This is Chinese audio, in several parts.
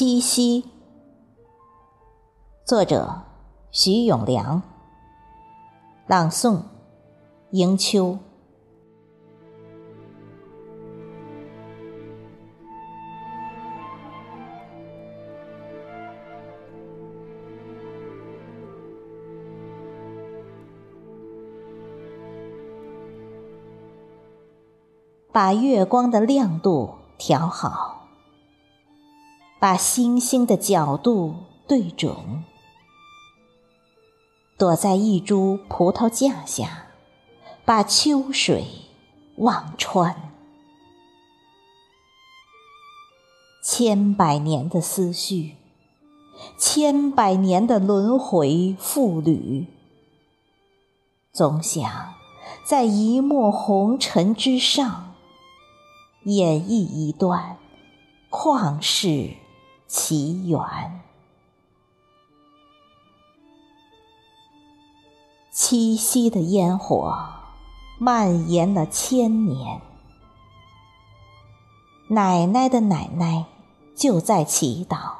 七夕，作者徐永良，朗诵迎秋。把月光的亮度调好，把星星的角度对准，躲在一株葡萄架下，把秋水望穿。千百年的思绪，千百年的轮回复旅，总想在一抹红尘之上。演绎一段旷世奇缘。七夕的烟火蔓延了千年，奶奶的奶奶就在祈祷，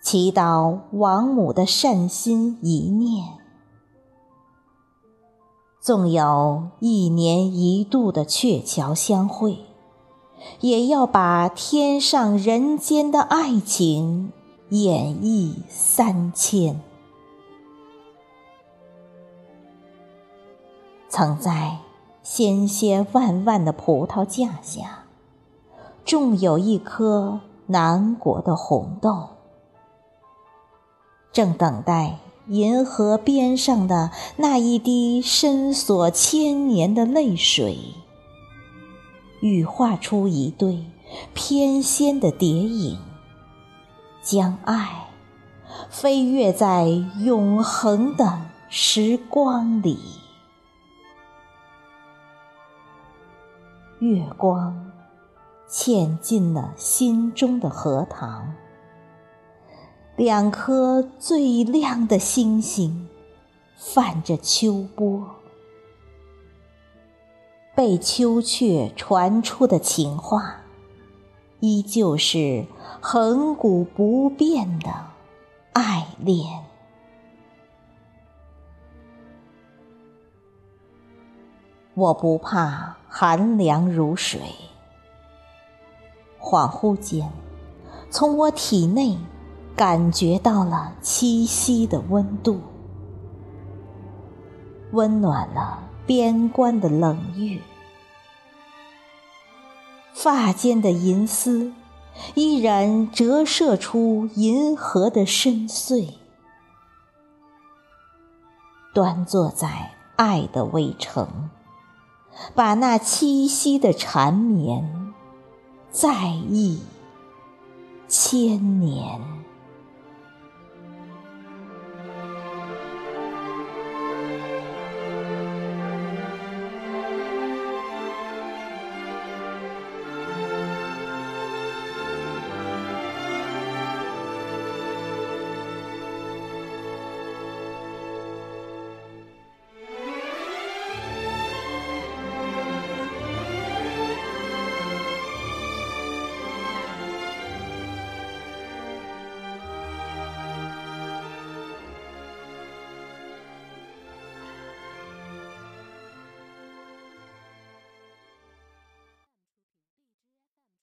祈祷王母的善心一念。纵有一年一度的鹊桥相会，也要把天上人间的爱情演绎三千。曾在鲜鲜万万的葡萄架下，种有一颗南国的红豆，正等待。银河边上的那一滴深锁千年的泪水，羽化出一对翩跹的蝶影，将爱飞跃在永恒的时光里。月光嵌进了心中的荷塘。两颗最亮的星星，泛着秋波，被秋雀传出的情话，依旧是恒古不变的爱恋。我不怕寒凉如水，恍惚间，从我体内。感觉到了七夕的温度，温暖了边关的冷月。发间的银丝依然折射出银河的深邃。端坐在爱的围城，把那七夕的缠绵在忆千年。